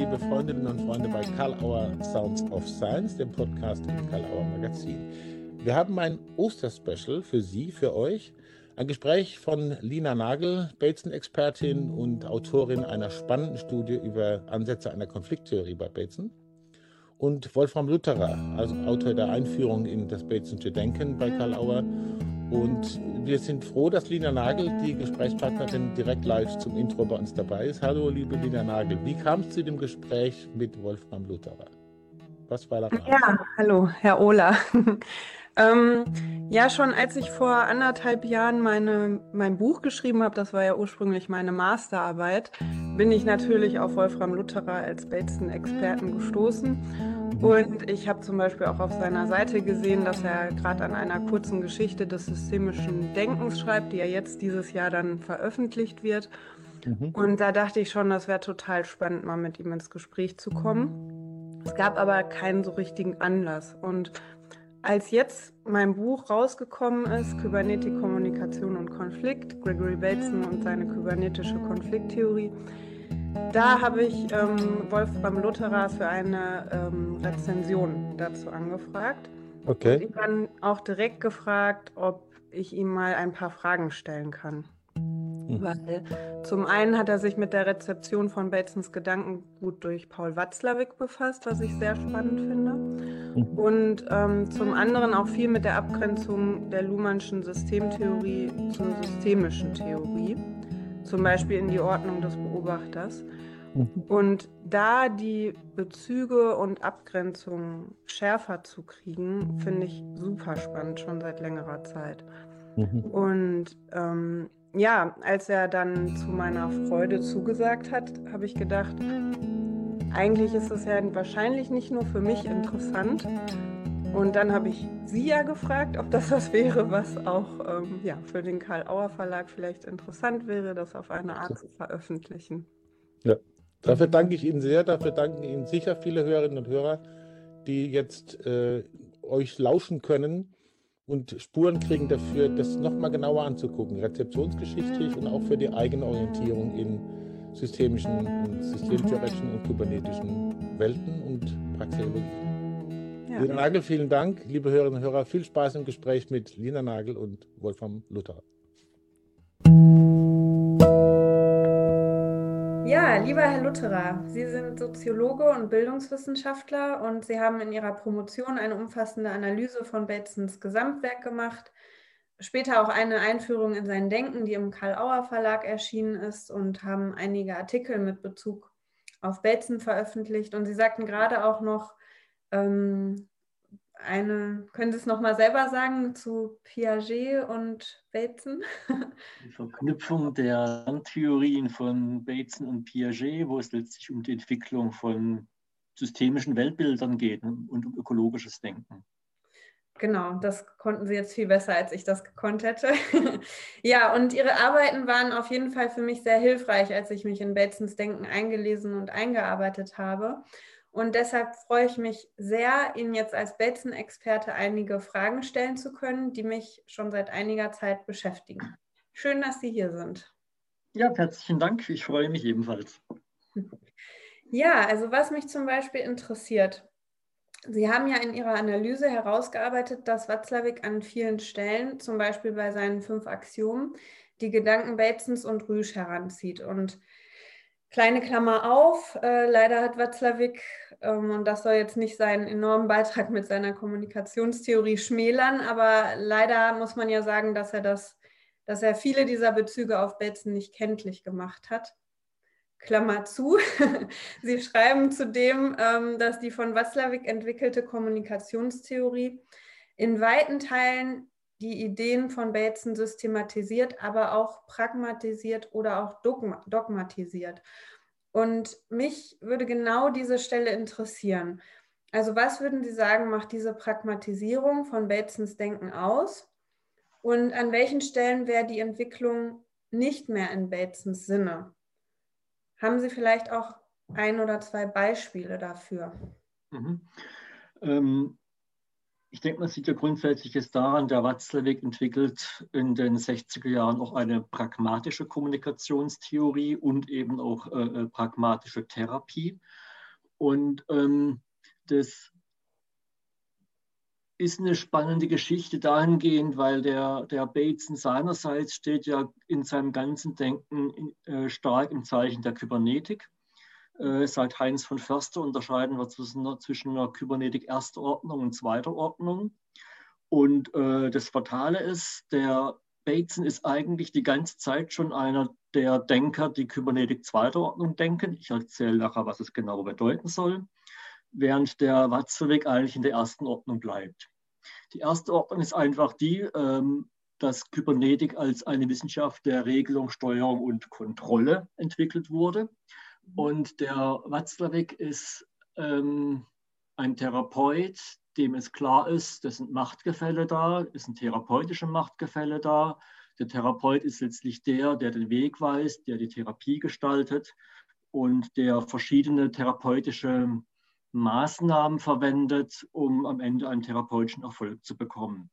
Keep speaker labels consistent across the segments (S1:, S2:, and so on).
S1: liebe Freundinnen und Freunde bei Karl Auer Sounds of Science, dem Podcast im Karl Auer Magazin. Wir haben ein Osterspecial für Sie, für euch. Ein Gespräch von Lina Nagel, Bateson-Expertin und Autorin einer spannenden Studie über Ansätze einer Konflikttheorie bei Bateson. Und Wolfram Lutherer, also Autor der Einführung in das Batesonsche Denken bei Karl Auer und wir sind froh, dass Lina Nagel, die Gesprächspartnerin, direkt live zum Intro bei uns dabei ist. Hallo, liebe Lina Nagel. Wie kam es zu dem Gespräch mit Wolfram Lutherer?
S2: Was war da? Ja, hallo, Herr Ohler. ähm, ja, schon als ich vor anderthalb Jahren meine, mein Buch geschrieben habe, das war ja ursprünglich meine Masterarbeit, bin ich natürlich auf Wolfram Lutherer als Bateson-Experten gestoßen und ich habe zum Beispiel auch auf seiner Seite gesehen, dass er gerade an einer kurzen Geschichte des systemischen Denkens schreibt, die ja jetzt dieses Jahr dann veröffentlicht wird. Mhm. Und da dachte ich schon, das wäre total spannend, mal mit ihm ins Gespräch zu kommen. Es gab aber keinen so richtigen Anlass. Und als jetzt mein Buch rausgekommen ist, Kybernetik, Kommunikation und Konflikt, Gregory Bateson und seine kybernetische Konflikttheorie, da habe ich ähm, Wolfram Lutherer für eine ähm, Rezension dazu angefragt. Okay. Und ihn dann auch direkt gefragt, ob ich ihm mal ein paar Fragen stellen kann. Mhm. Weil zum einen hat er sich mit der Rezeption von Batesons Gedankengut durch Paul Watzlawick befasst, was ich sehr spannend finde. Mhm. Und ähm, zum anderen auch viel mit der Abgrenzung der Luhmannschen Systemtheorie zur systemischen Theorie zum Beispiel in die Ordnung des Beobachters. Mhm. Und da die Bezüge und Abgrenzungen schärfer zu kriegen, finde ich super spannend, schon seit längerer Zeit. Mhm. Und ähm, ja, als er dann zu meiner Freude zugesagt hat, habe ich gedacht, eigentlich ist es ja wahrscheinlich nicht nur für mich interessant, und dann habe ich sie ja gefragt, ob das was wäre, was auch ähm, ja, für den Karl Auer Verlag vielleicht interessant wäre, das auf eine Art zu veröffentlichen.
S1: Ja, dafür danke ich Ihnen sehr. Dafür danken Ihnen sicher viele Hörerinnen und Hörer, die jetzt äh, euch lauschen können und Spuren kriegen dafür, das nochmal genauer anzugucken, rezeptionsgeschichtlich und auch für die eigene Orientierung in systemischen und systemtheoretischen und kybernetischen Welten und Praxeologie. Ja. Lina Nagel, vielen Dank. Liebe Hörerinnen und Hörer, viel Spaß im Gespräch mit Lina Nagel und Wolfram Luther.
S2: Ja, lieber Herr Lutterer, Sie sind Soziologe und Bildungswissenschaftler und Sie haben in Ihrer Promotion eine umfassende Analyse von Batesons Gesamtwerk gemacht, später auch eine Einführung in sein Denken, die im Karl-Auer Verlag erschienen ist und haben einige Artikel mit Bezug auf Bateson veröffentlicht. Und Sie sagten gerade auch noch, ähm, eine, können Sie es nochmal selber sagen zu Piaget und Bateson?
S3: Die Verknüpfung der Theorien von Bateson und Piaget, wo es letztlich um die Entwicklung von systemischen Weltbildern geht und um ökologisches Denken.
S2: Genau, das konnten Sie jetzt viel besser, als ich das gekonnt hätte. ja, und Ihre Arbeiten waren auf jeden Fall für mich sehr hilfreich, als ich mich in Batesons Denken eingelesen und eingearbeitet habe. Und deshalb freue ich mich sehr, Ihnen jetzt als Bateson-Experte einige Fragen stellen zu können, die mich schon seit einiger Zeit beschäftigen. Schön, dass Sie hier sind.
S3: Ja, herzlichen Dank. Ich freue mich ebenfalls.
S2: Ja, also was mich zum Beispiel interessiert, Sie haben ja in Ihrer Analyse herausgearbeitet, dass Watzlawick an vielen Stellen, zum Beispiel bei seinen fünf Axiomen, die Gedanken Batesons und Rüsch heranzieht. Und Kleine Klammer auf, äh, leider hat Watzlawick, ähm, und das soll jetzt nicht seinen enormen Beitrag mit seiner Kommunikationstheorie schmälern, aber leider muss man ja sagen, dass er das, dass er viele dieser Bezüge auf Bateson nicht kenntlich gemacht hat. Klammer zu. Sie schreiben zudem, ähm, dass die von Watzlawick entwickelte Kommunikationstheorie in weiten Teilen die Ideen von Bateson systematisiert, aber auch pragmatisiert oder auch dogmatisiert. Und mich würde genau diese Stelle interessieren. Also was würden Sie sagen, macht diese Pragmatisierung von Batesons Denken aus? Und an welchen Stellen wäre die Entwicklung nicht mehr in Batesons Sinne? Haben Sie vielleicht auch ein oder zwei Beispiele dafür?
S3: Mhm. Ähm, ich denke, man sieht ja grundsätzlich jetzt daran, der Watzlawick entwickelt in den 60er Jahren auch eine pragmatische Kommunikationstheorie und eben auch äh, äh, pragmatische Therapie. Und ähm, das ist eine spannende Geschichte dahingehend, weil der, der Bateson seinerseits steht ja in seinem ganzen Denken äh, stark im Zeichen der Kybernetik. Äh, seit Heinz von Förster unterscheiden wir zwischen, zwischen einer Kybernetik erster Ordnung und zweiter Ordnung. Und äh, das Fatale ist, der Bateson ist eigentlich die ganze Zeit schon einer der Denker, die Kybernetik zweiter Ordnung denken. Ich erzähle nachher, was es genau bedeuten soll während der Watzlawick eigentlich in der ersten Ordnung bleibt. Die erste Ordnung ist einfach die, ähm, dass Kybernetik als eine Wissenschaft der Regelung, Steuerung und Kontrolle entwickelt wurde. Und der Watzlawick ist ähm, ein Therapeut, dem es klar ist, es sind Machtgefälle da, es sind therapeutische Machtgefälle da. Der Therapeut ist letztlich der, der den Weg weist, der die Therapie gestaltet und der verschiedene therapeutische Maßnahmen verwendet, um am Ende einen therapeutischen Erfolg zu bekommen.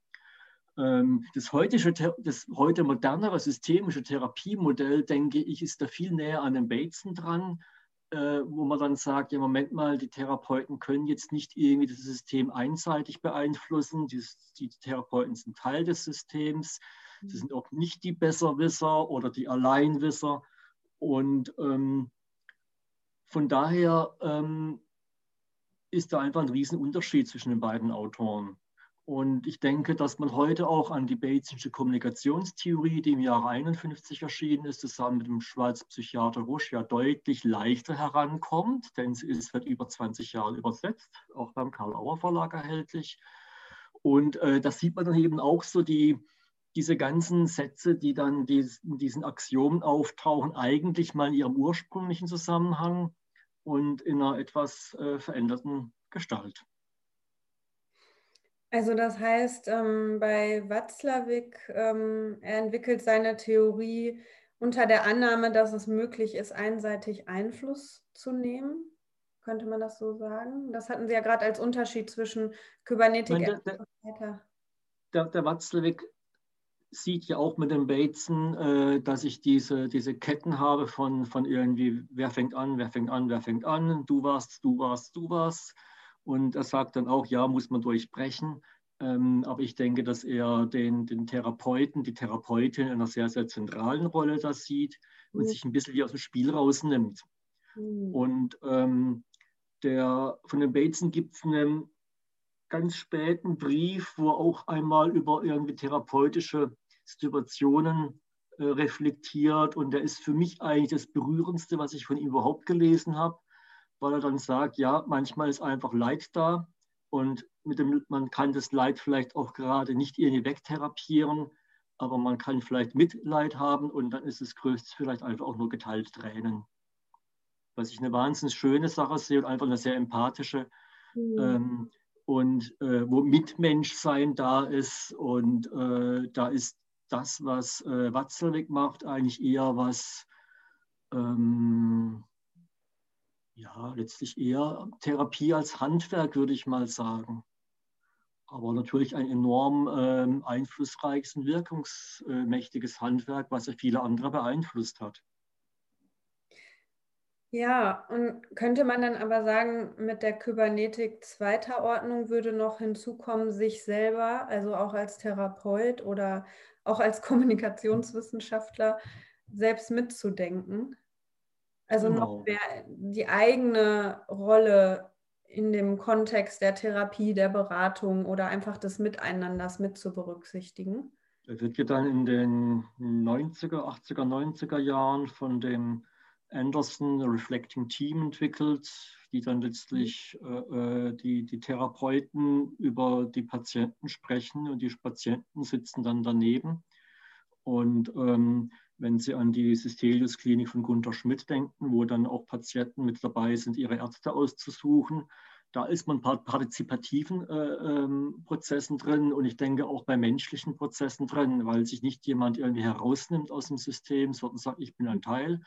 S3: Ähm, das, heutige, das heute modernere systemische Therapiemodell, denke ich, ist da viel näher an dem Bateson dran, äh, wo man dann sagt, ja, Moment mal, die Therapeuten können jetzt nicht irgendwie das System einseitig beeinflussen. Die, die Therapeuten sind Teil des Systems. Sie sind auch nicht die Besserwisser oder die Alleinwisser. Und ähm, von daher ähm, ist da einfach ein Riesenunterschied zwischen den beiden Autoren. Und ich denke, dass man heute auch an die Batesische Kommunikationstheorie, die im Jahre 51 erschienen ist, zusammen mit dem Schweizer Psychiater Rusch ja deutlich leichter herankommt, denn sie ist seit über 20 Jahren übersetzt, auch beim Karl-Auer Verlag erhältlich. Und äh, das sieht man dann eben auch so, die, diese ganzen Sätze, die dann in diesen Axiomen auftauchen, eigentlich mal in ihrem ursprünglichen Zusammenhang und in einer etwas äh, veränderten Gestalt.
S2: Also das heißt, ähm, bei Watzlawick, ähm, er entwickelt seine Theorie unter der Annahme, dass es möglich ist, einseitig Einfluss zu nehmen. Könnte man das so sagen? Das hatten Sie ja gerade als Unterschied zwischen Kybernetik
S3: Nein, der, der, der, der Watzlawick sieht ja auch mit dem Bateson, äh, dass ich diese, diese Ketten habe von, von irgendwie, wer fängt an, wer fängt an, wer fängt an, du warst, du warst, du warst. Und er sagt dann auch, ja, muss man durchbrechen. Ähm, aber ich denke, dass er den, den Therapeuten, die Therapeutin in einer sehr, sehr zentralen Rolle da sieht und mhm. sich ein bisschen wie aus dem Spiel rausnimmt. Mhm. Und ähm, der, von den Bateson gibt es einen ganz späten Brief, wo auch einmal über irgendwie therapeutische Situationen äh, reflektiert. Und der ist für mich eigentlich das Berührendste, was ich von ihm überhaupt gelesen habe, weil er dann sagt, ja, manchmal ist einfach Leid da und mit dem, man kann das Leid vielleicht auch gerade nicht irgendwie wegtherapieren, aber man kann vielleicht Mitleid haben und dann ist das Größte vielleicht einfach auch nur geteilte Tränen. Was ich eine wahnsinnig schöne Sache sehe und einfach eine sehr empathische. Mhm. Ähm, und äh, wo Mitmenschsein da ist. Und äh, da ist das, was äh, Watzlawick macht, eigentlich eher was, ähm, ja, letztlich eher Therapie als Handwerk, würde ich mal sagen. Aber natürlich ein enorm ähm, einflussreiches und wirkungsmächtiges Handwerk, was ja viele andere beeinflusst hat.
S2: Ja, und könnte man dann aber sagen, mit der Kybernetik zweiter Ordnung würde noch hinzukommen, sich selber, also auch als Therapeut oder auch als Kommunikationswissenschaftler, selbst mitzudenken? Also genau. noch mehr die eigene Rolle in dem Kontext der Therapie, der Beratung oder einfach des Miteinanders mit zu berücksichtigen?
S3: Das wird ja dann in den 90er, 80er, 90er Jahren von dem Anderson Reflecting Team entwickelt, die dann letztlich äh, äh, die, die Therapeuten über die Patienten sprechen und die Patienten sitzen dann daneben. Und ähm, wenn Sie an die Systelius-Klinik von Gunter Schmidt denken, wo dann auch Patienten mit dabei sind, ihre Ärzte auszusuchen, da ist man partizipativen äh, ähm, Prozessen drin und ich denke auch bei menschlichen Prozessen drin, weil sich nicht jemand irgendwie herausnimmt aus dem System, sondern sagt, ich bin ein Teil,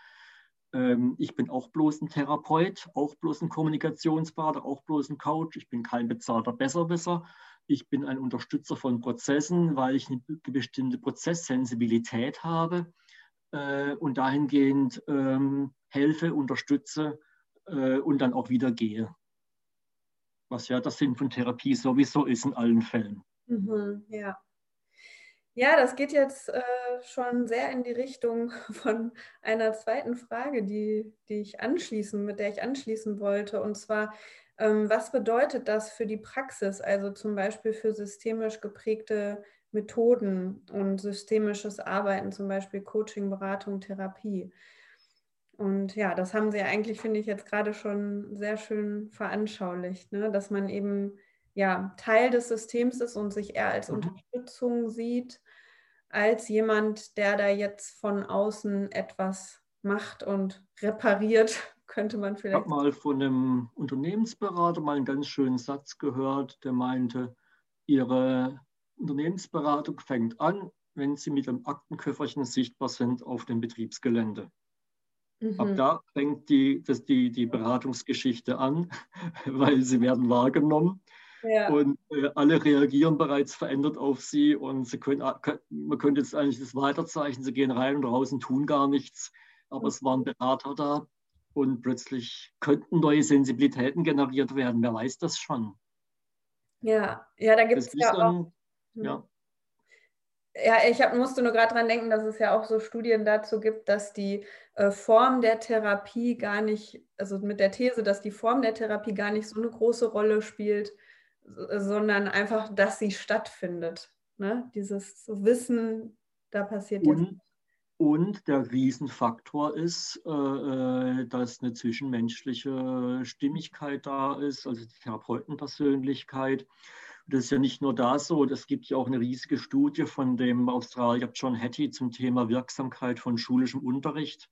S3: ähm, ich bin auch bloß ein Therapeut, auch bloß ein Kommunikationsberater, auch bloß ein Coach. Ich bin kein bezahlter Besserwisser. Ich bin ein Unterstützer von Prozessen, weil ich eine bestimmte Prozesssensibilität habe äh, und dahingehend ähm, helfe, unterstütze äh, und dann auch wieder gehe. Was ja der Sinn von Therapie sowieso ist in allen Fällen.
S2: Mhm, ja. Ja, das geht jetzt äh, schon sehr in die Richtung von einer zweiten Frage, die, die ich anschließen, mit der ich anschließen wollte. Und zwar, ähm, was bedeutet das für die Praxis, also zum Beispiel für systemisch geprägte Methoden und systemisches Arbeiten, zum Beispiel Coaching, Beratung, Therapie? Und ja, das haben Sie eigentlich, finde ich, jetzt gerade schon sehr schön veranschaulicht, ne? dass man eben ja, Teil des Systems ist und sich eher als mhm. Unterstützung sieht, als jemand, der da jetzt von außen etwas macht und repariert, könnte man vielleicht.
S3: Ich habe mal von einem Unternehmensberater mal einen ganz schönen Satz gehört, der meinte, Ihre Unternehmensberatung fängt an, wenn Sie mit dem Aktenköfferchen sichtbar sind auf dem Betriebsgelände. Mhm. Ab da fängt die, das, die, die Beratungsgeschichte an, weil sie werden wahrgenommen. Ja. Und äh, alle reagieren bereits verändert auf sie und sie können, äh, man könnte jetzt eigentlich das weiterzeichnen, sie gehen rein und raus und tun gar nichts, aber es waren Berater da und plötzlich könnten neue Sensibilitäten generiert werden, wer weiß das schon.
S2: Ja, ja, da gibt es ja auch. Hm. Ja. Ja, ich hab, musste nur gerade dran denken, dass es ja auch so Studien dazu gibt, dass die äh, Form der Therapie gar nicht, also mit der These, dass die Form der Therapie gar nicht so eine große Rolle spielt, sondern einfach, dass sie stattfindet. Ne? Dieses Wissen, da passiert
S3: und, jetzt. Und der Riesenfaktor ist, äh, äh, dass eine zwischenmenschliche Stimmigkeit da ist, also die Therapeutenpersönlichkeit. Das ist ja nicht nur da so, es gibt ja auch eine riesige Studie von dem Australier John Hattie zum Thema Wirksamkeit von schulischem Unterricht.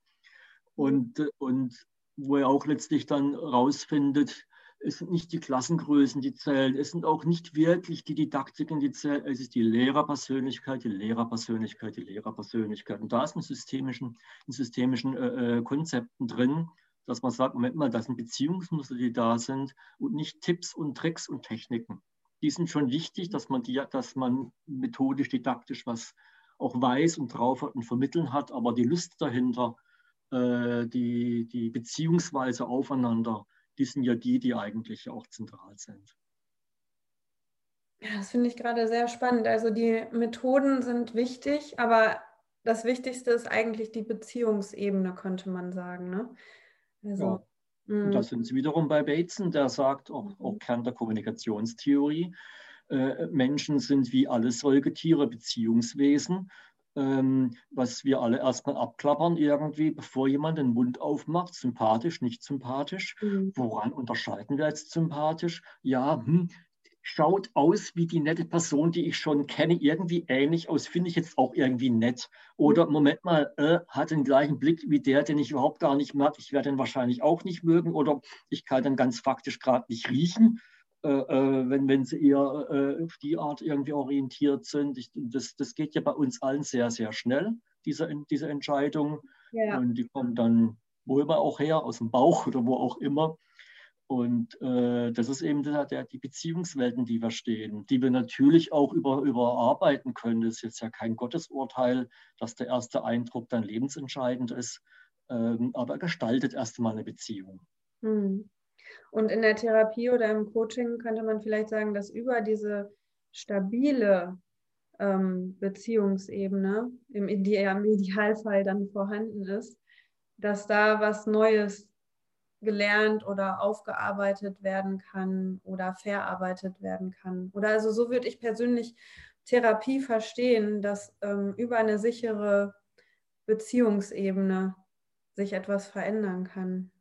S3: Und, und wo er auch letztlich dann rausfindet, es sind nicht die Klassengrößen, die zählen. Es sind auch nicht wirklich die Didaktiken, die zählen. Es ist die Lehrerpersönlichkeit, die Lehrerpersönlichkeit, die Lehrerpersönlichkeit. Und da ist in systemischen, in systemischen äh, äh, Konzepten drin, dass man sagt, Moment mal, das sind Beziehungsmuster, die da sind und nicht Tipps und Tricks und Techniken. Die sind schon wichtig, dass man, die, dass man methodisch, didaktisch was auch weiß und drauf hat und vermitteln hat, aber die Lust dahinter, äh, die, die Beziehungsweise aufeinander, die sind ja die, die eigentlich auch zentral sind.
S2: Ja, das finde ich gerade sehr spannend. Also die Methoden sind wichtig, aber das Wichtigste ist eigentlich die Beziehungsebene, könnte man sagen. Ne?
S3: Also, ja. Und da mm. sind Sie wiederum bei Bateson, der sagt, auch, auch mhm. Kern der Kommunikationstheorie, äh, Menschen sind wie alle Säugetiere Beziehungswesen ähm, was wir alle erstmal abklappern irgendwie, bevor jemand den Mund aufmacht, sympathisch, nicht sympathisch. Mhm. Woran unterscheiden wir jetzt sympathisch? Ja, hm, schaut aus wie die nette Person, die ich schon kenne, irgendwie ähnlich aus, finde ich jetzt auch irgendwie nett. Oder. Moment mal, äh, hat den gleichen Blick wie der, den ich überhaupt gar nicht mag. Ich werde den wahrscheinlich auch nicht mögen oder ich kann den ganz faktisch gerade nicht riechen. Äh, äh, wenn, wenn sie eher äh, auf die Art irgendwie orientiert sind. Ich, das, das geht ja bei uns allen sehr, sehr schnell, diese, diese Entscheidung. Ja. Und die kommen dann wo immer auch her, aus dem Bauch oder wo auch immer. Und äh, das ist eben der, der, die Beziehungswelten, die wir stehen, die wir natürlich auch über, überarbeiten können. Das ist jetzt ja kein Gottesurteil, dass der erste Eindruck dann lebensentscheidend ist, ähm, aber gestaltet erstmal eine Beziehung.
S2: Hm. Und in der Therapie oder im Coaching könnte man vielleicht sagen, dass über diese stabile ähm, Beziehungsebene im, Idealfall dann vorhanden ist, dass da was Neues gelernt oder aufgearbeitet werden kann oder verarbeitet werden kann. Oder also so würde ich persönlich Therapie verstehen, dass ähm, über eine sichere Beziehungsebene sich etwas verändern kann.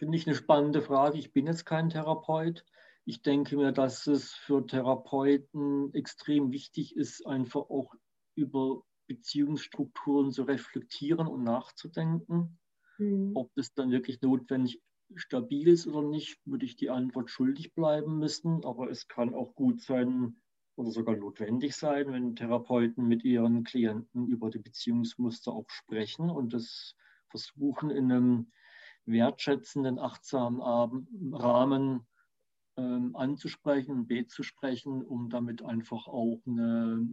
S3: Finde ich eine spannende Frage. Ich bin jetzt kein Therapeut. Ich denke mir, dass es für Therapeuten extrem wichtig ist, einfach auch über Beziehungsstrukturen zu reflektieren und nachzudenken. Mhm. Ob das dann wirklich notwendig stabil ist oder nicht, würde ich die Antwort schuldig bleiben müssen. Aber es kann auch gut sein oder sogar notwendig sein, wenn Therapeuten mit ihren Klienten über die Beziehungsmuster auch sprechen und das versuchen in einem wertschätzenden, achtsamen Rahmen ähm, anzusprechen zu sprechen, um damit einfach auch eine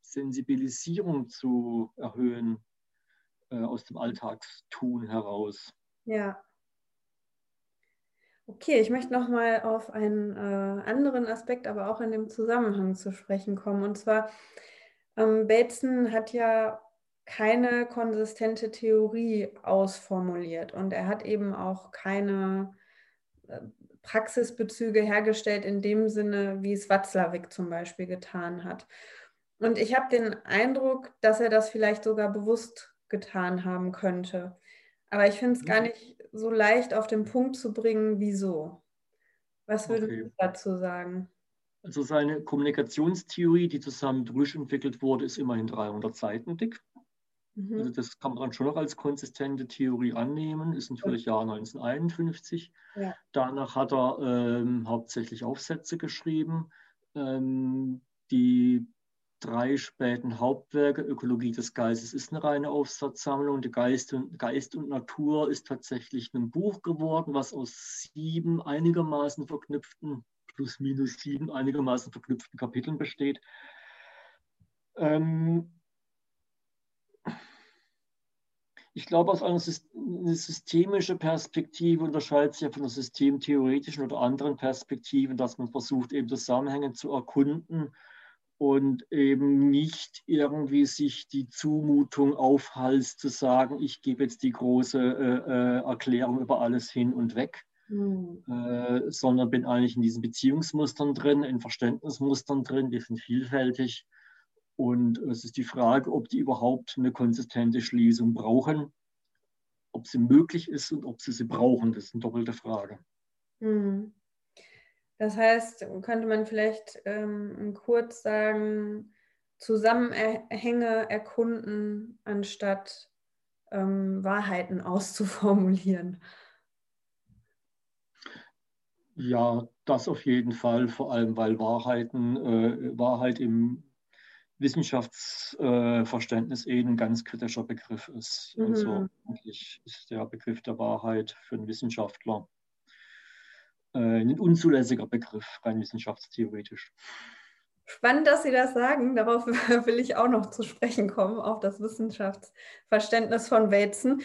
S3: Sensibilisierung zu erhöhen äh, aus dem Alltagstun heraus.
S2: Ja. Okay, ich möchte noch mal auf einen äh, anderen Aspekt, aber auch in dem Zusammenhang zu sprechen kommen. Und zwar, ähm, Bateson hat ja keine konsistente Theorie ausformuliert und er hat eben auch keine äh, Praxisbezüge hergestellt in dem Sinne, wie es Watzlawick zum Beispiel getan hat. Und ich habe den Eindruck, dass er das vielleicht sogar bewusst getan haben könnte. Aber ich finde es gar nicht so leicht auf den Punkt zu bringen, wieso. Was würden okay. Sie dazu sagen?
S3: Also seine Kommunikationstheorie, die zusammen mit Rüsch entwickelt wurde, ist immerhin 300 Seiten dick. Mhm. Also das kann man schon noch als konsistente Theorie annehmen, ist natürlich Jahr 1951. Ja. Danach hat er ähm, hauptsächlich Aufsätze geschrieben. Ähm, die drei späten Hauptwerke, Ökologie des Geistes ist eine reine Aufsatzsammlung, die Geist und, Geist und Natur ist tatsächlich ein Buch geworden, was aus sieben einigermaßen verknüpften, plus minus sieben einigermaßen verknüpften Kapiteln besteht. Ähm, ich glaube, aus einer systemischen Perspektive unterscheidet sich ja von einer systemtheoretischen oder anderen Perspektiven, dass man versucht, eben Zusammenhänge zu erkunden und eben nicht irgendwie sich die Zumutung aufhalst, zu sagen, ich gebe jetzt die große äh, äh, Erklärung über alles hin und weg, mhm. äh, sondern bin eigentlich in diesen Beziehungsmustern drin, in Verständnismustern drin, die sind vielfältig und es ist die Frage, ob die überhaupt eine konsistente Schließung brauchen, ob sie möglich ist und ob sie sie brauchen. Das ist eine doppelte Frage.
S2: Hm. Das heißt, könnte man vielleicht ähm, kurz sagen, Zusammenhänge erkunden, anstatt ähm, Wahrheiten auszuformulieren.
S3: Ja, das auf jeden Fall, vor allem weil Wahrheiten, äh, Wahrheit im Wissenschaftsverständnis äh, eh ein ganz kritischer Begriff ist. Mhm. Also eigentlich ist der Begriff der Wahrheit für einen Wissenschaftler äh, ein unzulässiger Begriff, rein wissenschaftstheoretisch.
S2: Spannend, dass Sie das sagen. Darauf will ich auch noch zu sprechen kommen, auf das Wissenschaftsverständnis von Bateson.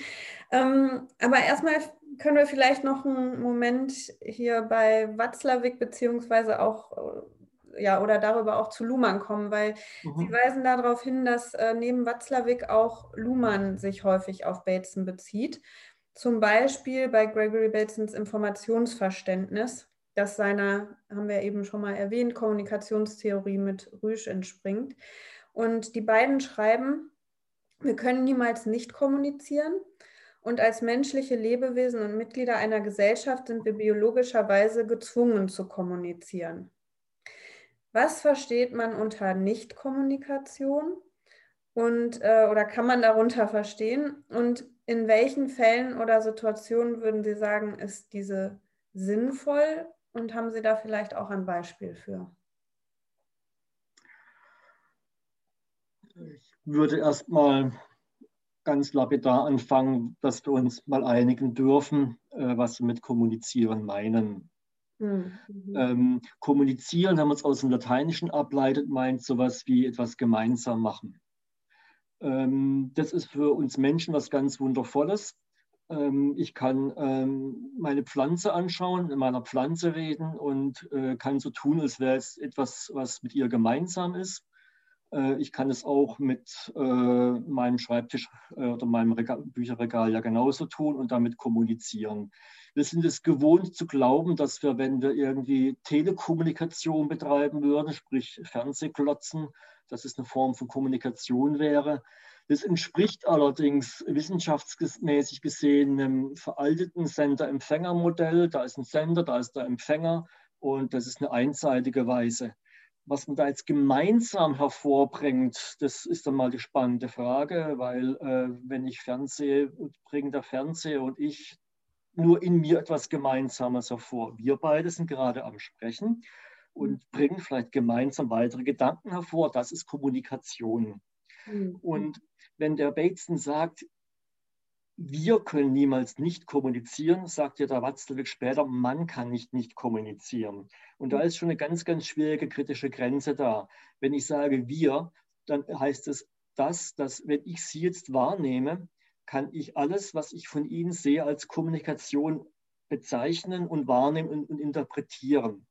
S2: Ähm, aber erstmal können wir vielleicht noch einen Moment hier bei Watzlawick beziehungsweise auch äh, ja, oder darüber auch zu Luhmann kommen, weil mhm. Sie weisen darauf hin, dass äh, neben Watzlawick auch Luhmann sich häufig auf Bateson bezieht. Zum Beispiel bei Gregory Batesons Informationsverständnis, das seiner, haben wir eben schon mal erwähnt, Kommunikationstheorie mit Rüsch entspringt. Und die beiden schreiben, wir können niemals nicht kommunizieren. Und als menschliche Lebewesen und Mitglieder einer Gesellschaft sind wir biologischerweise gezwungen zu kommunizieren. Was versteht man unter Nichtkommunikation und äh, oder kann man darunter verstehen? Und in welchen Fällen oder Situationen würden Sie sagen, ist diese sinnvoll? Und haben Sie da vielleicht auch ein Beispiel für?
S3: Ich würde erstmal ganz lapidar anfangen, dass wir uns mal einigen dürfen, äh, was wir mit kommunizieren meinen. Mhm. Ähm, kommunizieren, wenn man es aus dem Lateinischen ableitet, meint sowas wie etwas gemeinsam machen. Ähm, das ist für uns Menschen was ganz Wundervolles. Ähm, ich kann ähm, meine Pflanze anschauen, in meiner Pflanze reden und äh, kann so tun, als wäre es etwas, was mit ihr gemeinsam ist. Äh, ich kann es auch mit äh, meinem Schreibtisch äh, oder meinem Regal, Bücherregal ja genauso tun und damit kommunizieren. Wir sind es gewohnt zu glauben, dass wir, wenn wir irgendwie Telekommunikation betreiben würden, sprich Fernsehklotzen, dass es eine Form von Kommunikation wäre. Das entspricht allerdings wissenschaftsmäßig gesehen einem veralteten Sender-Empfänger-Modell. Da ist ein Sender, da ist der Empfänger und das ist eine einseitige Weise. Was man da jetzt gemeinsam hervorbringt, das ist dann mal die spannende Frage, weil äh, wenn ich Fernsehe, bringt der Fernseher und ich nur in mir etwas Gemeinsames hervor. Wir beide sind gerade am Sprechen und bringen vielleicht gemeinsam weitere Gedanken hervor. Das ist Kommunikation. Mhm. Und wenn der Bateson sagt, wir können niemals nicht kommunizieren, sagt ja der Watzlawick später, man kann nicht nicht kommunizieren. Und da ist schon eine ganz, ganz schwierige kritische Grenze da. Wenn ich sage wir, dann heißt es das, dass wenn ich sie jetzt wahrnehme, kann ich alles, was ich von Ihnen sehe, als Kommunikation bezeichnen und wahrnehmen und, und interpretieren.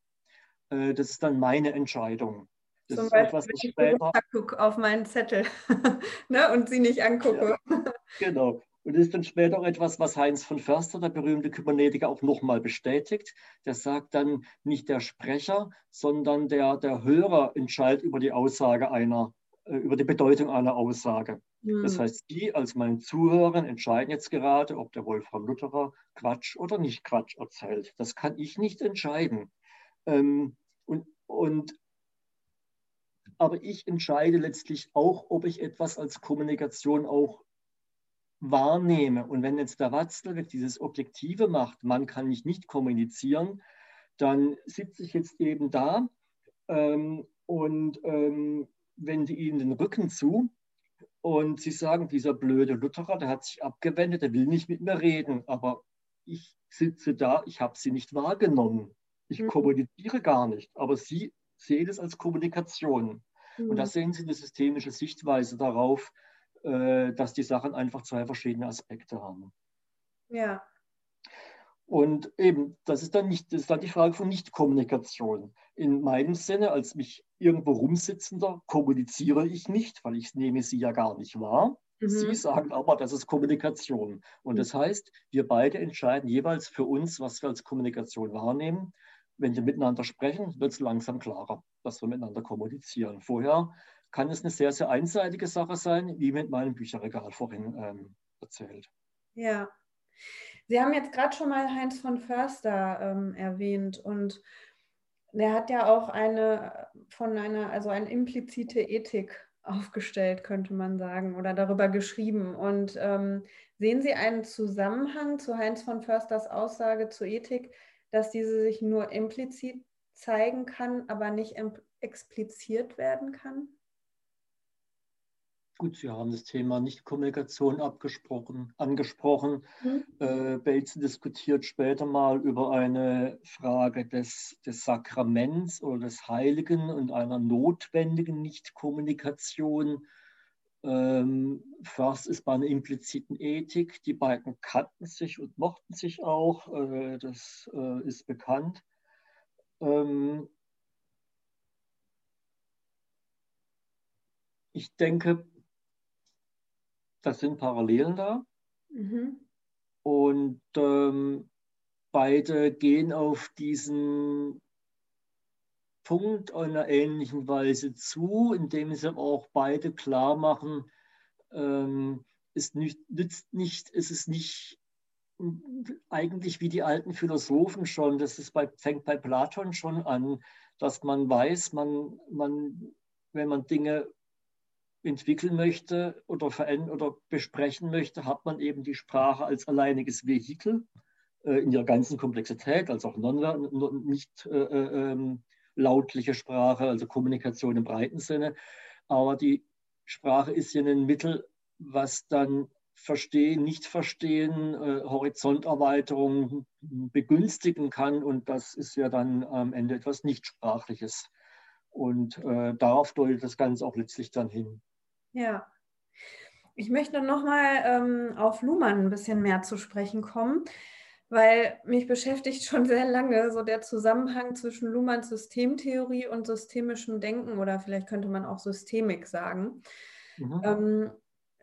S3: Äh, das ist dann meine Entscheidung. Das
S2: Zum Beispiel, etwas, wenn ich später... auf meinen Zettel ne, und sie nicht angucke.
S3: Ja, genau. Und das ist dann später auch etwas, was Heinz von Förster, der berühmte Kybernetiker, auch nochmal bestätigt. Der sagt dann, nicht der Sprecher, sondern der, der Hörer entscheidet über die Aussage einer, äh, über die Bedeutung einer Aussage. Mhm. Das heißt, Sie als meine Zuhörer entscheiden jetzt gerade, ob der Wolfram Lutherer Quatsch oder nicht Quatsch erzählt. Das kann ich nicht entscheiden. Ähm, und, und aber ich entscheide letztlich auch, ob ich etwas als Kommunikation auch wahrnehme. Und wenn jetzt der Watzlawick dieses Objektive macht, man kann mich nicht kommunizieren, dann sitze ich jetzt eben da ähm, und ähm, wende ihnen den Rücken zu. Und sie sagen, dieser blöde Lutherer, der hat sich abgewendet, der will nicht mit mir reden. Aber ich sitze da, ich habe sie nicht wahrgenommen. Ich mhm. kommuniziere gar nicht. Aber sie sehen es als Kommunikation. Mhm. Und da sehen Sie eine systemische Sichtweise darauf, äh, dass die Sachen einfach zwei verschiedene Aspekte haben.
S2: Ja.
S3: Und eben, das ist dann nicht, das ist dann die Frage von Nichtkommunikation. In meinem Sinne, als mich irgendwo rumsitzender, kommuniziere ich nicht, weil ich nehme sie ja gar nicht wahr. Mhm. Sie sagen aber, das ist Kommunikation. Und das heißt, wir beide entscheiden jeweils für uns, was wir als Kommunikation wahrnehmen. Wenn wir miteinander sprechen, wird es langsam klarer, dass wir miteinander kommunizieren. Vorher kann es eine sehr, sehr einseitige Sache sein, wie mit meinem Bücherregal vorhin ähm, erzählt.
S2: Ja. Sie haben jetzt gerade schon mal Heinz von Förster ähm, erwähnt und der hat ja auch eine von einer, also eine implizite Ethik aufgestellt, könnte man sagen, oder darüber geschrieben. Und ähm, sehen Sie einen Zusammenhang zu Heinz von Försters Aussage zur Ethik, dass diese sich nur implizit zeigen kann, aber nicht expliziert werden kann?
S3: Gut, Sie haben das Thema Nichtkommunikation abgesprochen, angesprochen. Mhm. Äh, Bateson diskutiert später mal über eine Frage des, des Sakraments oder des Heiligen und einer notwendigen Nichtkommunikation. Ähm, First ist bei einer impliziten Ethik. Die beiden kannten sich und mochten sich auch. Äh, das äh, ist bekannt. Ähm, ich denke, das sind Parallelen da. Mhm. Und ähm, beide gehen auf diesen Punkt einer ähnlichen Weise zu, indem sie auch beide klar machen, ähm, es nicht, nützt nicht, es ist nicht eigentlich wie die alten Philosophen schon, das ist bei, fängt bei Platon schon an, dass man weiß, man, man, wenn man Dinge entwickeln möchte oder verändern oder besprechen möchte, hat man eben die Sprache als alleiniges Vehikel äh, in ihrer ganzen Komplexität, als auch non, nicht äh, äh, ähm, lautliche Sprache, also Kommunikation im breiten Sinne. Aber die Sprache ist ja ein Mittel, was dann Verstehen, Nicht-Verstehen, äh, Horizonterweiterung begünstigen kann. Und das ist ja dann am Ende etwas Nichtsprachliches. Und äh, darauf deutet das Ganze auch letztlich dann hin.
S2: Ja. Ich möchte nochmal ähm, auf Luhmann ein bisschen mehr zu sprechen kommen, weil mich beschäftigt schon sehr lange so der Zusammenhang zwischen Luhmanns Systemtheorie und systemischem Denken oder vielleicht könnte man auch Systemik sagen. Mhm. Ähm,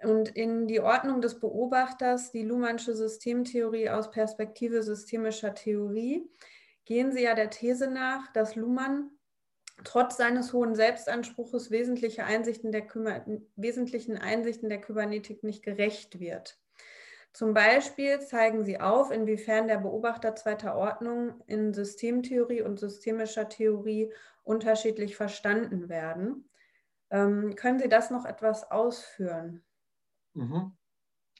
S2: und in die Ordnung des Beobachters, die Luhmannsche Systemtheorie aus Perspektive systemischer Theorie, gehen sie ja der These nach, dass Luhmann trotz seines hohen Selbstanspruches wesentliche Einsichten der wesentlichen Einsichten der Kybernetik nicht gerecht wird. Zum Beispiel zeigen sie auf, inwiefern der Beobachter zweiter Ordnung in Systemtheorie und systemischer Theorie unterschiedlich verstanden werden. Ähm, können Sie das noch etwas ausführen?
S3: Mhm.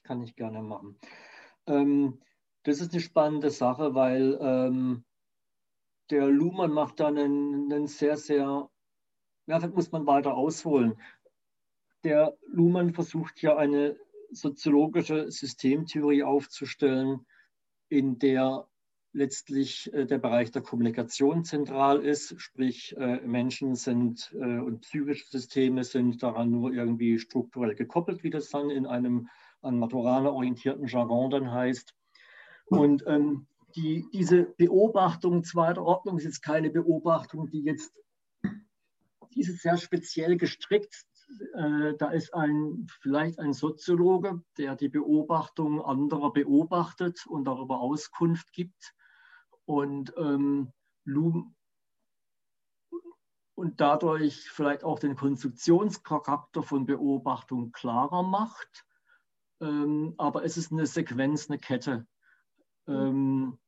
S3: Kann ich gerne machen. Ähm, das ist eine spannende Sache, weil ähm, der Luhmann macht dann einen, einen sehr, sehr, ja, das muss man weiter ausholen. Der Luhmann versucht ja eine soziologische Systemtheorie aufzustellen, in der letztlich äh, der Bereich der Kommunikation zentral ist, sprich äh, Menschen sind äh, und psychische Systeme sind daran nur irgendwie strukturell gekoppelt, wie das dann in einem an Maturana orientierten Jargon dann heißt. Und ähm, die, diese Beobachtung zweiter Ordnung ist jetzt keine Beobachtung, die jetzt, die sehr speziell gestrickt. Äh, da ist ein, vielleicht ein Soziologe, der die Beobachtung anderer beobachtet und darüber Auskunft gibt. Und, ähm, und dadurch vielleicht auch den Konstruktionscharakter von Beobachtung klarer macht. Ähm, aber es ist eine Sequenz, eine Kette. Ähm,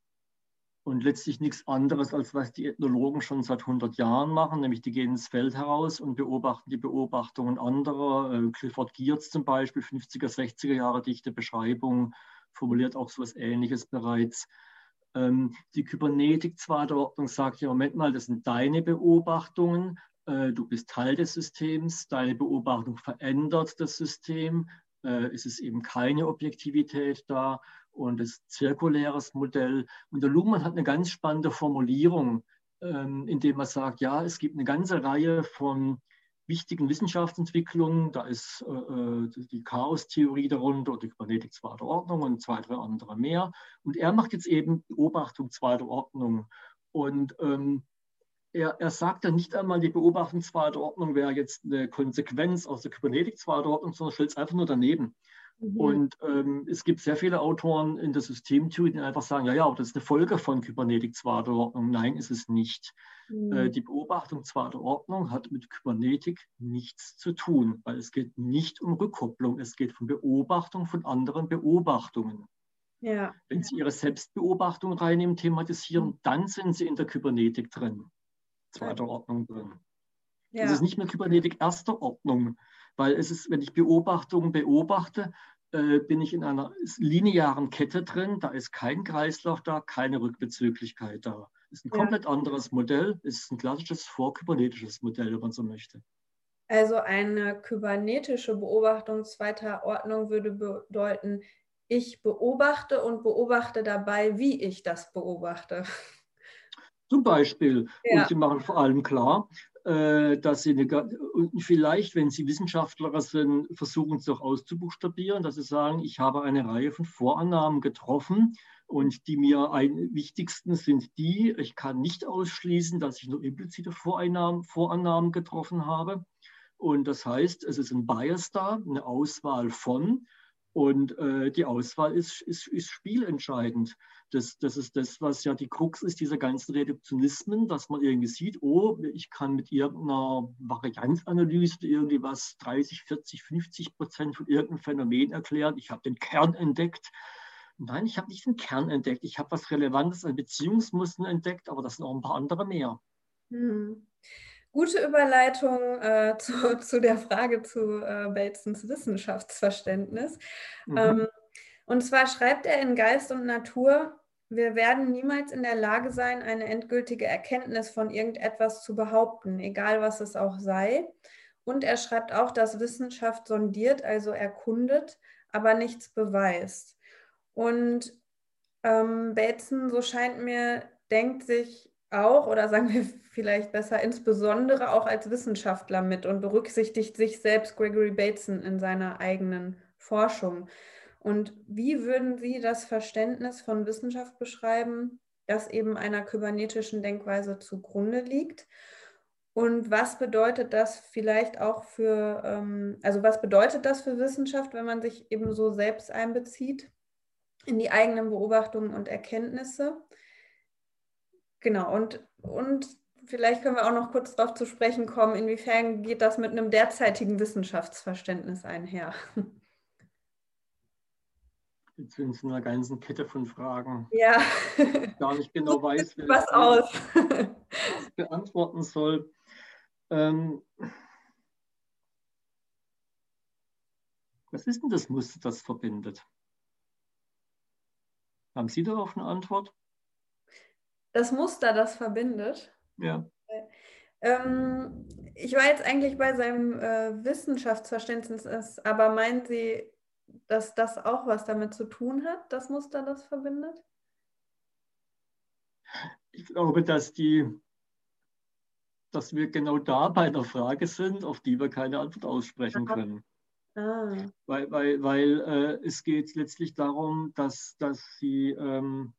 S3: und letztlich nichts anderes, als was die Ethnologen schon seit 100 Jahren machen, nämlich die gehen ins Feld heraus und beobachten die Beobachtungen anderer. Äh, Clifford Geertz zum Beispiel, 50er, 60er Jahre dichte Beschreibung, formuliert auch so etwas Ähnliches bereits. Ähm, die Kybernetik zweiter Ordnung sagt ja, Moment mal, das sind deine Beobachtungen, äh, du bist Teil des Systems, deine Beobachtung verändert das System, äh, es ist eben keine Objektivität da und das zirkuläres Modell. Und der Luhmann hat eine ganz spannende Formulierung, ähm, indem er sagt, ja, es gibt eine ganze Reihe von wichtigen Wissenschaftsentwicklungen. Da ist äh, äh die Chaostheorie darunter, die Kybernetik zweiter Ordnung und zwei, drei andere mehr. Und er macht jetzt eben Beobachtung zweiter Ordnung. Und ähm, er, er sagt dann nicht einmal, die Beobachtung zweiter Ordnung wäre jetzt eine Konsequenz aus der Kybernetik zweiter Ordnung, sondern stellt es einfach nur daneben. Mhm. Und ähm, es gibt sehr viele Autoren in der Systemtheorie, die einfach sagen, ja, ja, das ist eine Folge von Kybernetik zweiter Ordnung. Nein, ist es nicht. Mhm. Äh, die Beobachtung zweiter Ordnung hat mit Kybernetik nichts zu tun, weil es geht nicht um Rückkopplung, es geht um Beobachtung von anderen Beobachtungen. Ja. Wenn Sie Ihre Selbstbeobachtung reinnehmen, thematisieren, mhm. dann sind Sie in der Kybernetik drin, zweiter Ordnung drin. Ja. Es ist nicht mehr Kybernetik erster Ordnung, weil es ist, wenn ich Beobachtungen beobachte, äh, bin ich in einer linearen Kette drin, da ist kein Kreislauf da, keine Rückbezüglichkeit da. Es ist ein ja. komplett anderes Modell, es ist ein klassisches vorkybernetisches Modell, wenn man so möchte.
S2: Also eine kybernetische Beobachtung zweiter Ordnung würde bedeuten, ich beobachte und beobachte dabei, wie ich das beobachte.
S3: Zum Beispiel. Ja. Und sie machen vor allem klar, äh, dass sie eine, vielleicht, wenn sie Wissenschaftler sind, versuchen es auch auszubuchstabieren, dass sie sagen, ich habe eine Reihe von Vorannahmen getroffen und die mir ein, wichtigsten sind die, ich kann nicht ausschließen, dass ich nur implizite Vorannahmen, Vorannahmen getroffen habe. Und das heißt, es ist ein Bias da, eine Auswahl von. Und äh, die Auswahl ist, ist, ist spielentscheidend. Das, das ist das, was ja die Krux ist, dieser ganzen Reduktionismen, dass man irgendwie sieht, oh, ich kann mit irgendeiner Varianzanalyse irgendwie was 30, 40, 50 Prozent von irgendeinem Phänomen erklären. Ich habe den Kern entdeckt. Nein, ich habe nicht den Kern entdeckt. Ich habe was Relevantes an Beziehungsmustern entdeckt, aber das sind auch ein paar andere mehr.
S2: Hm. Gute Überleitung äh, zu, zu, der Frage zu äh, Batesons Wissenschaftsverständnis. Mhm. Ähm, und zwar schreibt er in Geist und Natur, wir werden niemals in der Lage sein, eine endgültige Erkenntnis von irgendetwas zu behaupten, egal was es auch sei. Und er schreibt auch, dass Wissenschaft sondiert, also erkundet, aber nichts beweist. Und ähm, Bateson, so scheint mir, denkt sich auch, oder sagen wir vielleicht besser, insbesondere auch als Wissenschaftler mit und berücksichtigt sich selbst Gregory Bateson in seiner eigenen Forschung. Und wie würden Sie das Verständnis von Wissenschaft beschreiben, das eben einer kybernetischen Denkweise zugrunde liegt? Und was bedeutet das vielleicht auch für, ähm, also was bedeutet das für Wissenschaft, wenn man sich eben so selbst einbezieht in die eigenen Beobachtungen und Erkenntnisse? Genau, und, und vielleicht können wir auch noch kurz darauf zu sprechen kommen, inwiefern geht das mit einem derzeitigen Wissenschaftsverständnis einher?
S3: Jetzt sind es eine ganze Kette von Fragen.
S2: Ja.
S3: Ich gar nicht genau weiß,
S2: wer was aus.
S3: was beantworten soll. Ähm, was ist denn das Muster, das verbindet? Haben Sie darauf eine Antwort?
S2: Das Muster, das verbindet?
S3: Ja.
S2: Ähm, ich war jetzt eigentlich bei seinem äh, Wissenschaftsverständnis, aber meinen Sie, dass das auch was damit zu tun hat, das Muster, das verbindet?
S3: Ich glaube, dass die dass wir genau da bei der Frage sind, auf die wir keine Antwort aussprechen können. Ah. Weil, weil, weil äh, es geht letztlich darum, dass, dass sie ähm,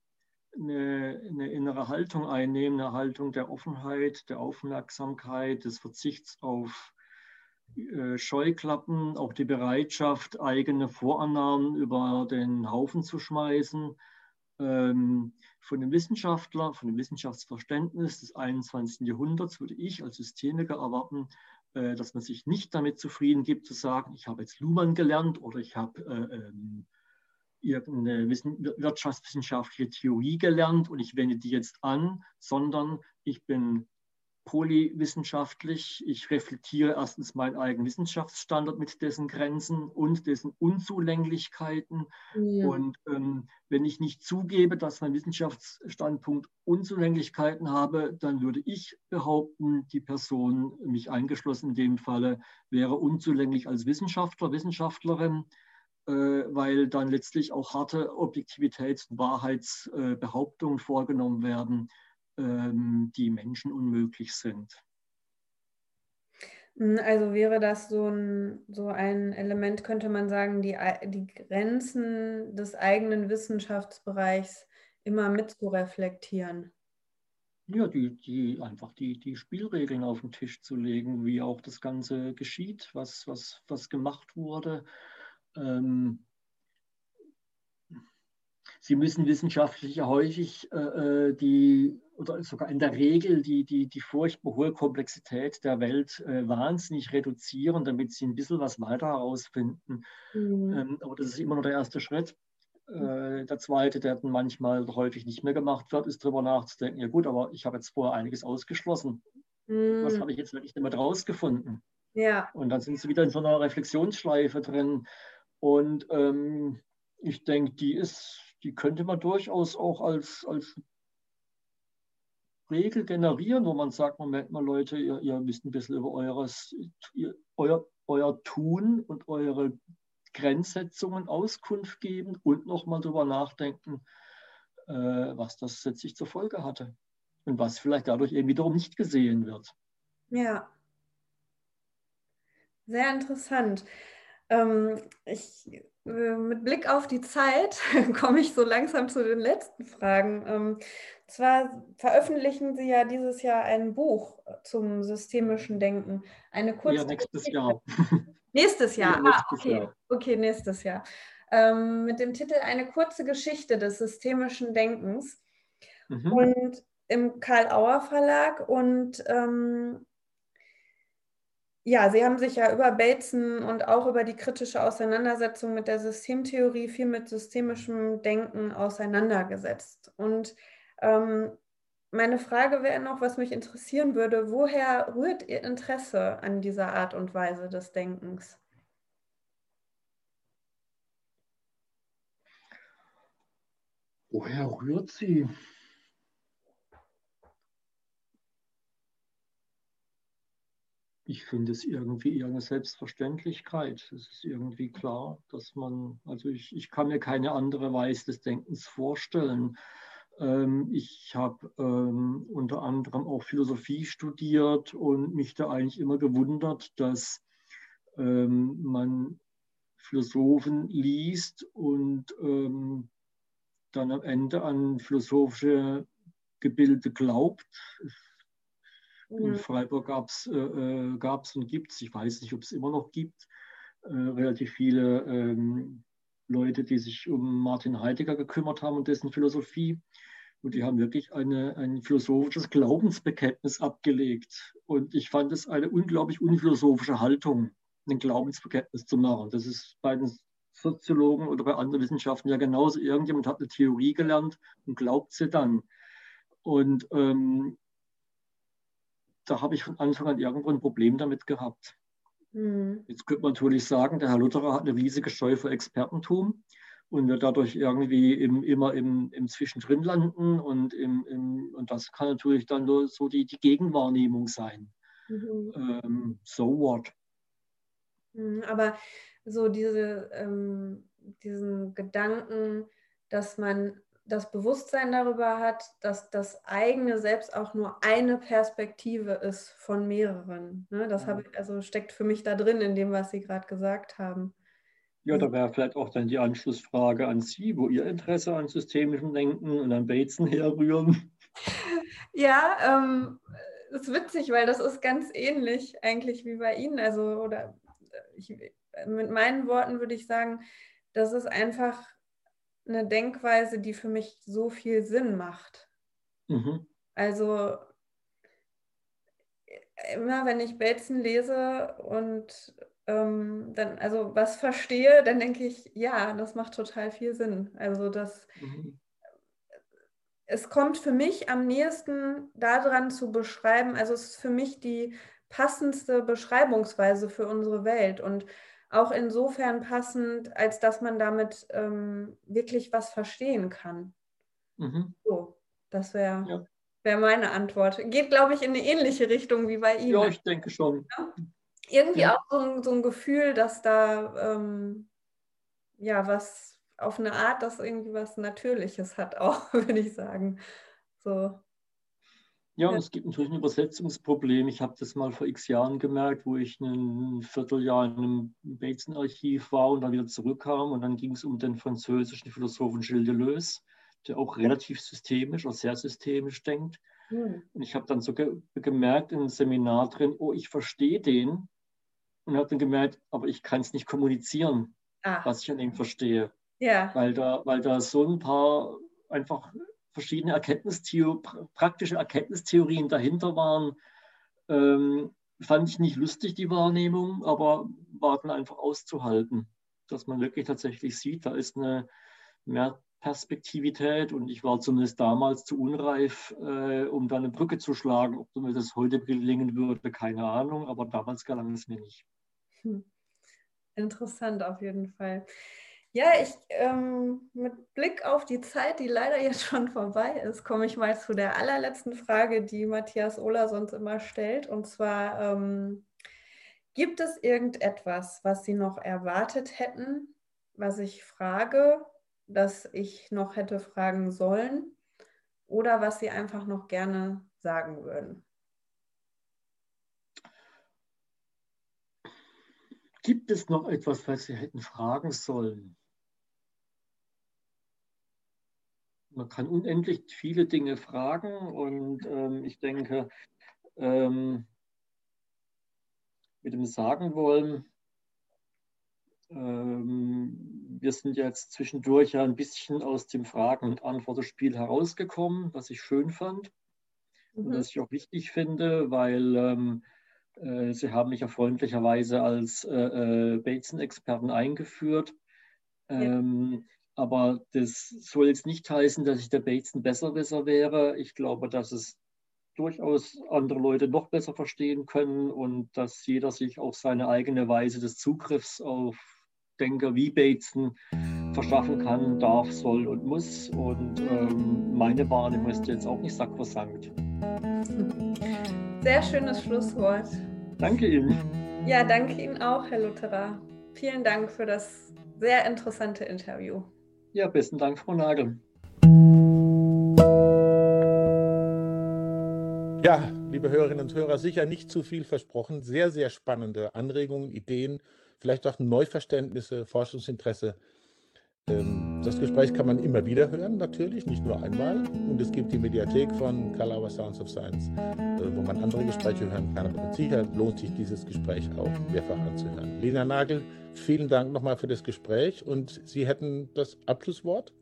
S3: eine, eine, innere Haltung einnehmen, eine Haltung der Offenheit, der Aufmerksamkeit, des Verzichts auf Scheuklappen, auch die Bereitschaft, eigene Vorannahmen über den Haufen zu schmeißen. Ähm, von dem Wissenschaftler, von dem Wissenschaftsverständnis des 21. Jahrhunderts würde ich als Systemiker erwarten, äh, dass man sich nicht damit zufrieden gibt, zu sagen, ich habe jetzt Luhmann gelernt oder ich habe äh, ähm, irgendeine wirtschaftswissenschaftliche Theorie gelernt und ich wende die jetzt an, sondern ich bin polywissenschaftlich. Ich reflektiere erstens meinen eigenen Wissenschaftsstandard mit dessen Grenzen und dessen Unzulänglichkeiten. Ja. Und ähm, wenn ich nicht zugebe, dass mein Wissenschaftsstandpunkt Unzulänglichkeiten habe, dann würde ich behaupten, die Person, mich eingeschlossen in dem Falle, wäre unzulänglich als Wissenschaftler, Wissenschaftlerin äh, weil dann letztlich auch harte Objektivitäts- und Wahrheitsbehauptungen vorgenommen werden, die Menschen unmöglich sind.
S2: Hm, also wäre das so ein, so ein Element, könnte man sagen, die, die Grenzen des eigenen Wissenschaftsbereichs immer mit zu reflektieren.
S3: Ja, die, die, einfach die, die Spielregeln auf den Tisch zu legen, wie auch das Ganze geschieht, was, was, was gemacht wurde. Ähm, Sie müssen wissenschaftlich häufig äh, äh, die oder sogar in der Regel die, die, die furchtbar hohe Komplexität der Welt äh, wahnsinnig reduzieren, damit sie ein bisschen was weiter herausfinden. Mhm. Ähm, aber das ist immer nur der erste Schritt. Äh, der zweite, der dann manchmal häufig nicht mehr gemacht wird, ist darüber nachzudenken, ja gut, aber ich habe jetzt vorher einiges ausgeschlossen. Mhm. Was habe ich jetzt wirklich damit rausgefunden? Ja. Und dann sind sie wieder in so einer Reflexionsschleife drin. Und ähm, ich denke, die ist, die könnte man durchaus auch als, als Regel generieren, wo man sagt, Moment mal Leute, ihr, ihr müsst ein bisschen über eures, ihr, euer, euer Tun und eure Grenzsetzungen Auskunft geben und nochmal darüber nachdenken, äh, was das letztlich zur Folge hatte und was vielleicht dadurch eben wiederum nicht gesehen wird.
S2: Ja. Sehr interessant. Ähm, ich äh, mit Blick auf die Zeit komme ich so langsam zu den letzten Fragen. Ähm, zwar veröffentlichen Sie ja dieses Jahr ein Buch zum systemischen Denken. Eine kurze
S3: ja, nächstes Jahr.
S2: Nächstes Jahr, ja, nächstes ah, okay. Jahr. okay, nächstes Jahr. Ähm, mit dem Titel Eine kurze Geschichte des systemischen Denkens. Mhm. Und im Karl Auer Verlag und ähm, ja, Sie haben sich ja über Bateson und auch über die kritische Auseinandersetzung mit der Systemtheorie viel mit systemischem Denken auseinandergesetzt. Und ähm, meine Frage wäre noch, was mich interessieren würde, woher rührt Ihr Interesse an dieser Art und Weise des Denkens?
S3: Woher rührt sie? Ich finde es irgendwie eher eine Selbstverständlichkeit. Es ist irgendwie klar, dass man, also ich, ich kann mir keine andere Weise des Denkens vorstellen. Ähm, ich habe ähm, unter anderem auch Philosophie studiert und mich da eigentlich immer gewundert, dass ähm, man Philosophen liest und ähm, dann am Ende an philosophische Gebilde glaubt. In Freiburg gab es äh, äh und gibt es, ich weiß nicht, ob es immer noch gibt, äh, relativ viele ähm, Leute, die sich um Martin Heidegger gekümmert haben und dessen Philosophie. Und die haben wirklich eine, ein philosophisches Glaubensbekenntnis abgelegt. Und ich fand es eine unglaublich unphilosophische Haltung, ein Glaubensbekenntnis zu machen. Das ist bei den Soziologen oder bei anderen Wissenschaften ja genauso. Irgendjemand hat eine Theorie gelernt und glaubt sie dann. Und ähm, da habe ich von Anfang an irgendwo ein Problem damit gehabt. Mhm. Jetzt könnte man natürlich sagen, der Herr Lutterer hat eine riesige Scheu für Expertentum und wird dadurch irgendwie im, immer im, im Zwischendrin landen und, im, im, und das kann natürlich dann nur so die, die Gegenwahrnehmung sein. Mhm. Ähm, so what?
S2: Mhm, aber so diese, ähm, diesen Gedanken, dass man das Bewusstsein darüber hat, dass das eigene Selbst auch nur eine Perspektive ist von mehreren. Ne? Das ja. ich, also steckt für mich da drin in dem, was Sie gerade gesagt haben.
S3: Ja, da wäre vielleicht auch dann die Anschlussfrage an Sie, wo Ihr Interesse an systemischem Denken und an Bateson herrühren.
S2: Ja, ähm, ist witzig, weil das ist ganz ähnlich eigentlich wie bei Ihnen. Also, oder ich, mit meinen Worten würde ich sagen, das ist einfach eine Denkweise, die für mich so viel Sinn macht. Mhm. Also immer wenn ich Bateson lese und ähm, dann also was verstehe, dann denke ich, ja, das macht total viel Sinn. Also das mhm. es kommt für mich am nächsten daran zu beschreiben, also es ist für mich die passendste Beschreibungsweise für unsere Welt und auch insofern passend, als dass man damit ähm, wirklich was verstehen kann. Mhm. So, das wäre ja. wär meine Antwort. Geht, glaube ich, in eine ähnliche Richtung wie bei Ihnen.
S3: Ja, ich denke schon.
S2: Ja? Irgendwie ja. auch so ein, so ein, Gefühl, dass da ähm, ja was auf eine Art, das irgendwie was Natürliches hat, auch, würde ich sagen. So.
S3: Ja, es gibt natürlich ein Übersetzungsproblem. Ich habe das mal vor x Jahren gemerkt, wo ich ein Vierteljahr in einem Bateson-Archiv war und dann wieder zurückkam. Und dann ging es um den französischen Philosophen Gilles Deleuze, der auch relativ systemisch oder sehr systemisch denkt. Mhm. Und ich habe dann so ge gemerkt in einem Seminar drin, oh, ich verstehe den. Und habe dann gemerkt, aber ich kann es nicht kommunizieren, ah. was ich an ihm verstehe. Ja. Weil, da, weil da so ein paar einfach verschiedene Erkenntnistheor praktische Erkenntnistheorien dahinter waren, ähm, fand ich nicht lustig, die Wahrnehmung, aber war dann einfach auszuhalten, dass man wirklich tatsächlich sieht, da ist eine Mehrperspektivität und ich war zumindest damals zu unreif, äh, um da eine Brücke zu schlagen. Ob mir das heute gelingen würde, keine Ahnung, aber damals gelang es mir nicht. Hm.
S2: Interessant auf jeden Fall. Ja, ich ähm, mit Blick auf die Zeit, die leider jetzt schon vorbei ist, komme ich mal zu der allerletzten Frage, die Matthias Ohler sonst immer stellt. Und zwar, ähm, gibt es irgendetwas, was Sie noch erwartet hätten, was ich frage, das ich noch hätte fragen sollen oder was Sie einfach noch gerne sagen würden?
S3: Gibt es noch etwas, was Sie hätten fragen sollen? Man kann unendlich viele Dinge fragen und ähm, ich denke, ähm, mit dem Sagen wollen, ähm, wir sind jetzt zwischendurch ja ein bisschen aus dem Fragen- und Antwortspiel herausgekommen, was ich schön fand mhm. und was ich auch wichtig finde, weil ähm, äh, Sie haben mich ja freundlicherweise als äh, äh, Bateson-Experten eingeführt. Ja. Aber das soll jetzt nicht heißen, dass ich der Bateson besser besser wäre. Ich glaube, dass es durchaus andere Leute noch besser verstehen können und dass jeder sich auf seine eigene Weise des Zugriffs auf Denker wie Bateson verschaffen kann, darf, soll und muss. Und ähm, meine Wahrnehmung ist jetzt auch nicht sakrosankt.
S2: Sehr schönes Schlusswort.
S3: Danke Ihnen.
S2: Ja, danke Ihnen auch, Herr Lutherer. Vielen Dank für das sehr interessante Interview.
S3: Ja, besten Dank, Frau Nagel.
S1: Ja, liebe Hörerinnen und Hörer, sicher nicht zu viel versprochen. Sehr, sehr spannende Anregungen, Ideen, vielleicht auch Neuverständnisse, Forschungsinteresse. Ähm, das Gespräch kann man immer wieder hören, natürlich, nicht nur einmal. Und es gibt die Mediathek von Kalauer Sounds of Science, äh, wo man andere Gespräche hören kann. Aber mit Sicherheit lohnt sich dieses Gespräch auch mehrfach anzuhören. Lena Nagel, vielen Dank nochmal für das Gespräch und Sie hätten das Abschlusswort?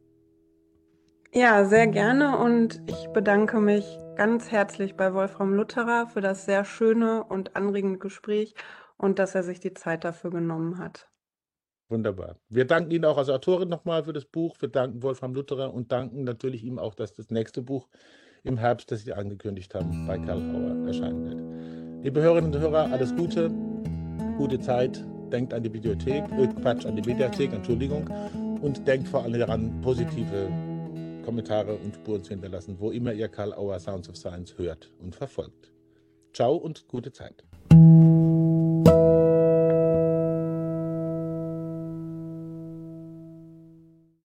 S2: Ja, sehr gerne und ich bedanke mich ganz herzlich bei Wolfram Lutterer für das sehr schöne und anregende Gespräch und dass er sich die Zeit dafür genommen hat.
S1: Wunderbar. Wir danken Ihnen auch als Autorin nochmal für das Buch. Wir danken Wolfram Lutterer und danken natürlich ihm auch, dass das nächste Buch im Herbst, das Sie angekündigt haben, bei Karl Auer erscheinen wird. Liebe Hörerinnen und Hörer, alles Gute, gute Zeit, denkt an die Bibliothek, äh, Quatsch, an die Mediathek, Entschuldigung, und denkt vor allem daran, positive Kommentare und Spuren zu hinterlassen, wo immer ihr Karl Auer Sounds of Science hört und verfolgt. Ciao und gute Zeit.